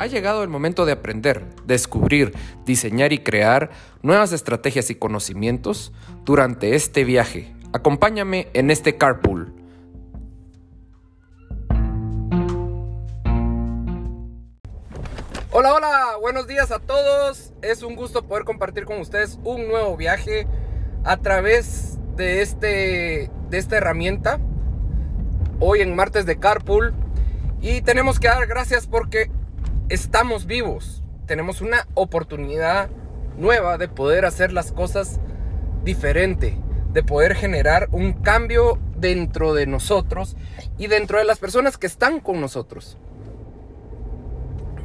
Ha llegado el momento de aprender, descubrir, diseñar y crear nuevas estrategias y conocimientos durante este viaje. Acompáñame en este carpool. Hola, hola, buenos días a todos. Es un gusto poder compartir con ustedes un nuevo viaje a través de, este, de esta herramienta. Hoy en martes de carpool. Y tenemos que dar gracias porque estamos vivos. Tenemos una oportunidad nueva de poder hacer las cosas diferente, de poder generar un cambio dentro de nosotros y dentro de las personas que están con nosotros.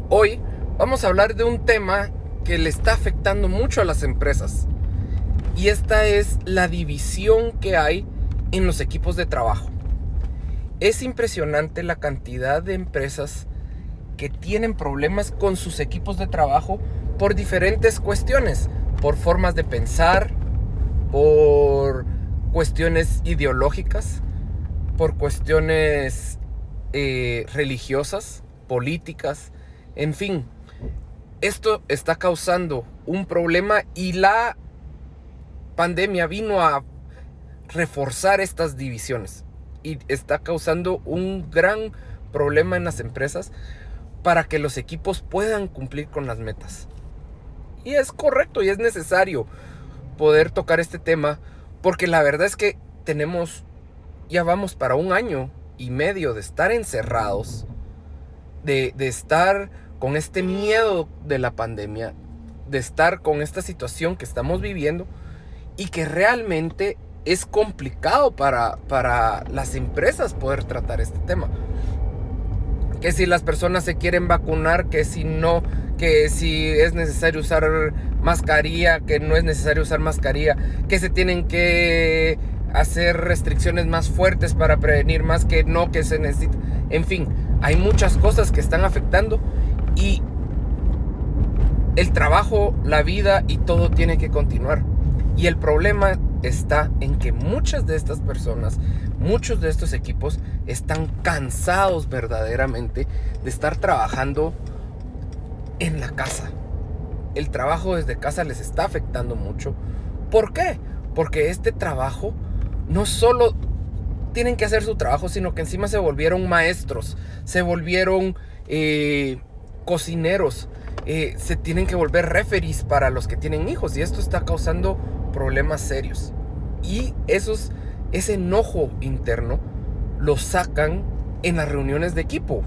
Hoy vamos a hablar de un tema que le está afectando mucho a las empresas. Y esta es la división que hay en los equipos de trabajo. Es impresionante la cantidad de empresas que tienen problemas con sus equipos de trabajo por diferentes cuestiones, por formas de pensar, por cuestiones ideológicas, por cuestiones eh, religiosas, políticas, en fin. Esto está causando un problema y la pandemia vino a reforzar estas divisiones y está causando un gran problema en las empresas para que los equipos puedan cumplir con las metas. Y es correcto y es necesario poder tocar este tema porque la verdad es que tenemos, ya vamos para un año y medio de estar encerrados, de, de estar con este miedo de la pandemia, de estar con esta situación que estamos viviendo y que realmente es complicado para, para las empresas poder tratar este tema que si las personas se quieren vacunar, que si no, que si es necesario usar mascarilla, que no es necesario usar mascarilla, que se tienen que hacer restricciones más fuertes para prevenir más que no que se necesita. En fin, hay muchas cosas que están afectando y el trabajo, la vida y todo tiene que continuar. Y el problema está en que muchas de estas personas, muchos de estos equipos están cansados verdaderamente de estar trabajando en la casa. El trabajo desde casa les está afectando mucho. ¿Por qué? Porque este trabajo no solo tienen que hacer su trabajo, sino que encima se volvieron maestros, se volvieron eh, cocineros, eh, se tienen que volver referees para los que tienen hijos y esto está causando problemas serios. Y esos, ese enojo interno lo sacan en las reuniones de equipo.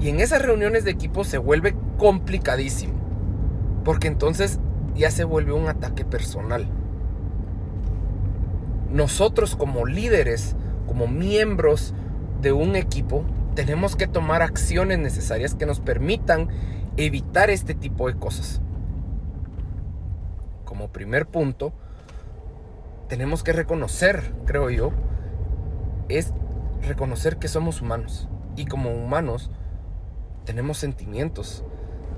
Y en esas reuniones de equipo se vuelve complicadísimo. Porque entonces ya se vuelve un ataque personal. Nosotros como líderes, como miembros de un equipo, tenemos que tomar acciones necesarias que nos permitan evitar este tipo de cosas. Como primer punto, tenemos que reconocer, creo yo, es reconocer que somos humanos. Y como humanos tenemos sentimientos,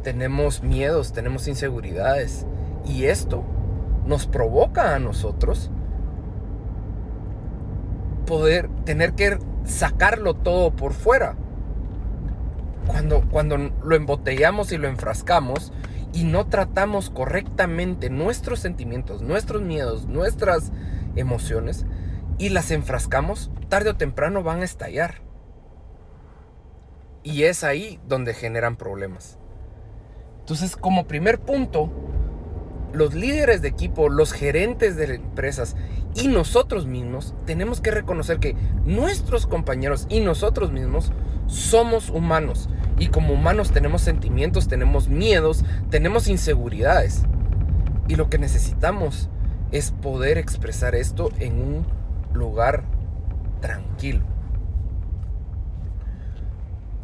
tenemos miedos, tenemos inseguridades. Y esto nos provoca a nosotros poder tener que sacarlo todo por fuera. Cuando, cuando lo embotellamos y lo enfrascamos, y no tratamos correctamente nuestros sentimientos, nuestros miedos, nuestras emociones y las enfrascamos, tarde o temprano van a estallar. Y es ahí donde generan problemas. Entonces, como primer punto, los líderes de equipo, los gerentes de empresas y nosotros mismos tenemos que reconocer que nuestros compañeros y nosotros mismos somos humanos y como humanos tenemos sentimientos, tenemos miedos, tenemos inseguridades. Y lo que necesitamos es poder expresar esto en un lugar tranquilo.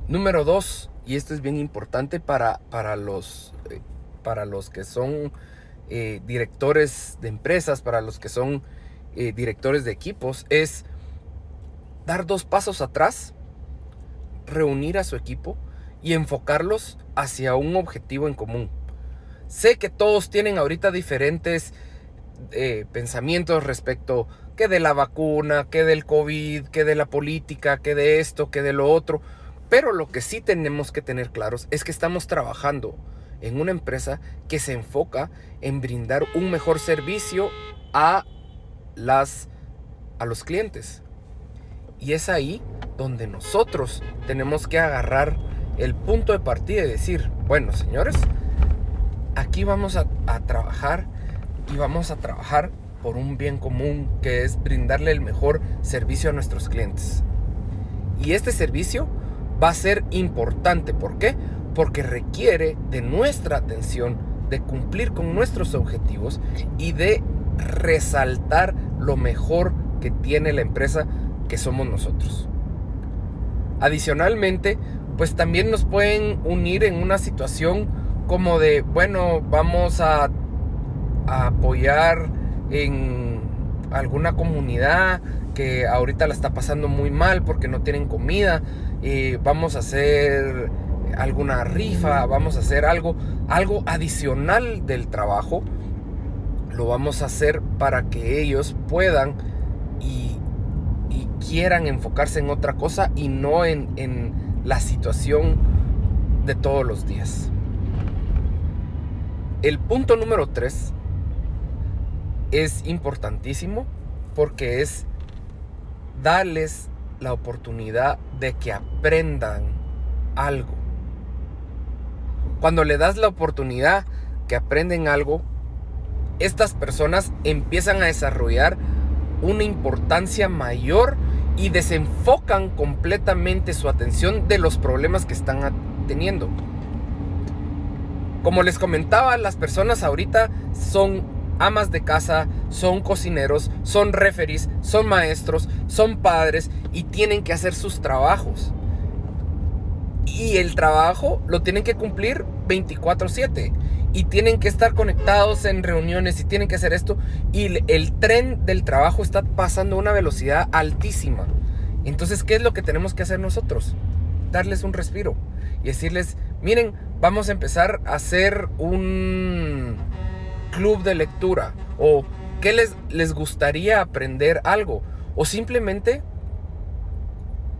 Número dos, y esto es bien importante para, para, los, eh, para los que son eh, directores de empresas, para los que son eh, directores de equipos, es dar dos pasos atrás, reunir a su equipo y enfocarlos hacia un objetivo en común. Sé que todos tienen ahorita diferentes eh, pensamientos respecto que de la vacuna, que del COVID, que de la política, que de esto, que de lo otro. Pero lo que sí tenemos que tener claros es que estamos trabajando en una empresa que se enfoca en brindar un mejor servicio a las a los clientes. Y es ahí donde nosotros tenemos que agarrar el punto de partida y decir, bueno, señores, aquí vamos a, a trabajar y vamos a trabajar por un bien común que es brindarle el mejor servicio a nuestros clientes. Y este servicio va a ser importante. ¿Por qué? Porque requiere de nuestra atención, de cumplir con nuestros objetivos y de resaltar lo mejor que tiene la empresa que somos nosotros. Adicionalmente, pues también nos pueden unir en una situación como de, bueno, vamos a, apoyar en alguna comunidad que ahorita la está pasando muy mal porque no tienen comida, y vamos a hacer alguna rifa, vamos a hacer algo, algo adicional del trabajo, lo vamos a hacer para que ellos puedan y, quieran enfocarse en otra cosa y no en la situación de todos los días. El punto número 3 es importantísimo porque es darles la oportunidad de que aprendan algo. Cuando le das la oportunidad que aprenden algo, estas personas empiezan a desarrollar una importancia mayor y desenfocan completamente su atención de los problemas que están teniendo. Como les comentaba, las personas ahorita son amas de casa, son cocineros, son referees, son maestros, son padres y tienen que hacer sus trabajos. Y el trabajo lo tienen que cumplir 24/7 y tienen que estar conectados en reuniones y tienen que hacer esto y el tren del trabajo está pasando a una velocidad altísima. Entonces, ¿qué es lo que tenemos que hacer nosotros? Darles un respiro y decirles, miren, vamos a empezar a hacer un club de lectura o qué les, les gustaría aprender algo o simplemente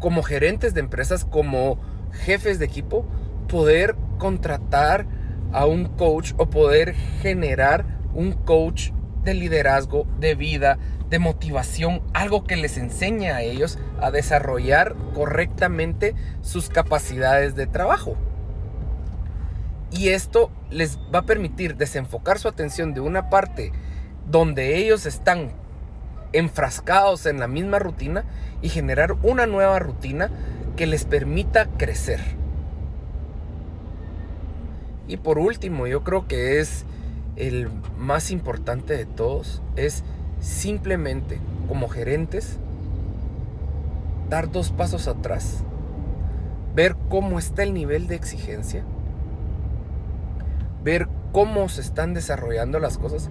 como gerentes de empresas, como jefes de equipo, poder contratar a un coach o poder generar un coach de liderazgo, de vida, de motivación, algo que les enseñe a ellos a desarrollar correctamente sus capacidades de trabajo. Y esto les va a permitir desenfocar su atención de una parte donde ellos están enfrascados en la misma rutina y generar una nueva rutina que les permita crecer. Y por último, yo creo que es el más importante de todos, es simplemente como gerentes dar dos pasos atrás, ver cómo está el nivel de exigencia. Ver cómo se están desarrollando las cosas.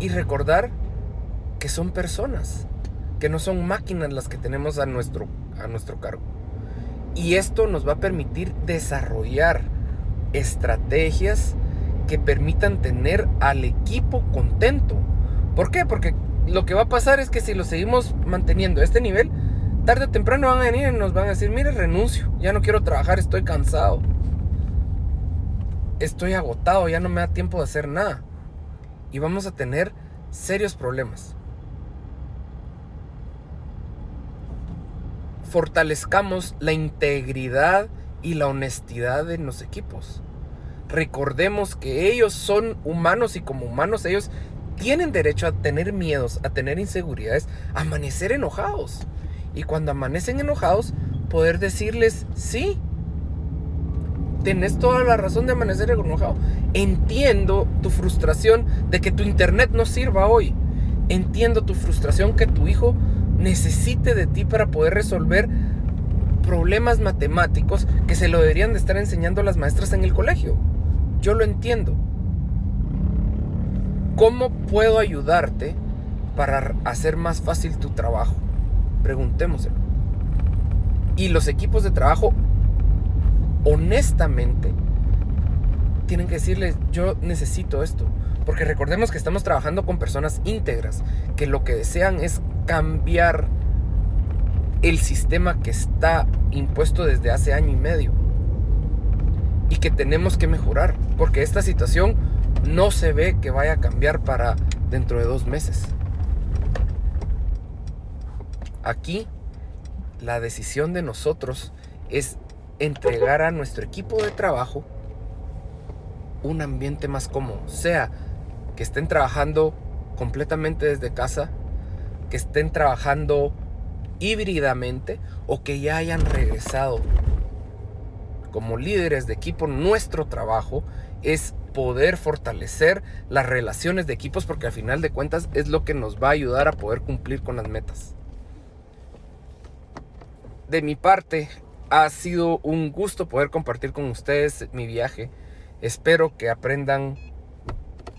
Y recordar que son personas, que no son máquinas las que tenemos a nuestro, a nuestro cargo. Y esto nos va a permitir desarrollar estrategias que permitan tener al equipo contento. ¿Por qué? Porque lo que va a pasar es que si lo seguimos manteniendo a este nivel, tarde o temprano van a venir y nos van a decir, mire, renuncio, ya no quiero trabajar, estoy cansado estoy agotado, ya no me da tiempo de hacer nada. Y vamos a tener serios problemas. Fortalezcamos la integridad y la honestidad de los equipos. Recordemos que ellos son humanos y como humanos ellos tienen derecho a tener miedos, a tener inseguridades, a amanecer enojados. Y cuando amanecen enojados, poder decirles, sí, Tienes toda la razón de amanecer enojado. Entiendo tu frustración de que tu internet no sirva hoy. Entiendo tu frustración que tu hijo necesite de ti para poder resolver problemas matemáticos que se lo deberían de estar enseñando las maestras en el colegio. Yo lo entiendo. ¿Cómo puedo ayudarte para hacer más fácil tu trabajo? Preguntémoselo. Y los equipos de trabajo honestamente, tienen que decirles, yo necesito esto. Porque recordemos que estamos trabajando con personas íntegras, que lo que desean es cambiar el sistema que está impuesto desde hace año y medio y que tenemos que mejorar porque esta situación no se ve que vaya a cambiar para dentro de dos meses. Aquí la decisión de nosotros es entregar a nuestro equipo de trabajo un ambiente más cómodo, sea que estén trabajando completamente desde casa, que estén trabajando híbridamente o que ya hayan regresado. Como líderes de equipo, nuestro trabajo es poder fortalecer las relaciones de equipos porque al final de cuentas es lo que nos va a ayudar a poder cumplir con las metas. De mi parte, ha sido un gusto poder compartir con ustedes mi viaje. Espero que aprendan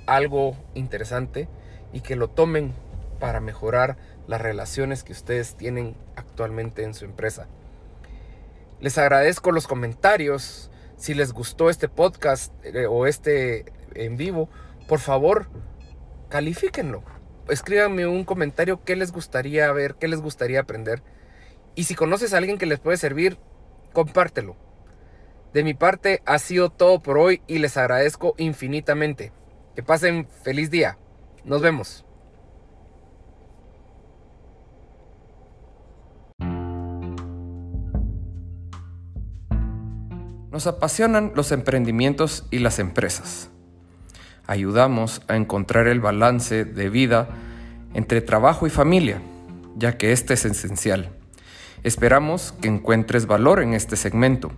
algo interesante y que lo tomen para mejorar las relaciones que ustedes tienen actualmente en su empresa. Les agradezco los comentarios. Si les gustó este podcast eh, o este en vivo, por favor, califíquenlo. Escríbanme un comentario qué les gustaría ver, qué les gustaría aprender. Y si conoces a alguien que les puede servir, compártelo. De mi parte ha sido todo por hoy y les agradezco infinitamente. Que pasen feliz día. Nos vemos. Nos apasionan los emprendimientos y las empresas. Ayudamos a encontrar el balance de vida entre trabajo y familia, ya que este es esencial. Esperamos que encuentres valor en este segmento.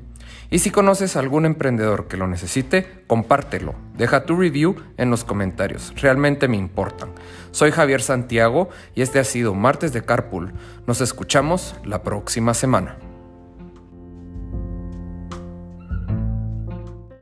Y si conoces a algún emprendedor que lo necesite, compártelo. Deja tu review en los comentarios. Realmente me importan. Soy Javier Santiago y este ha sido Martes de Carpool. Nos escuchamos la próxima semana.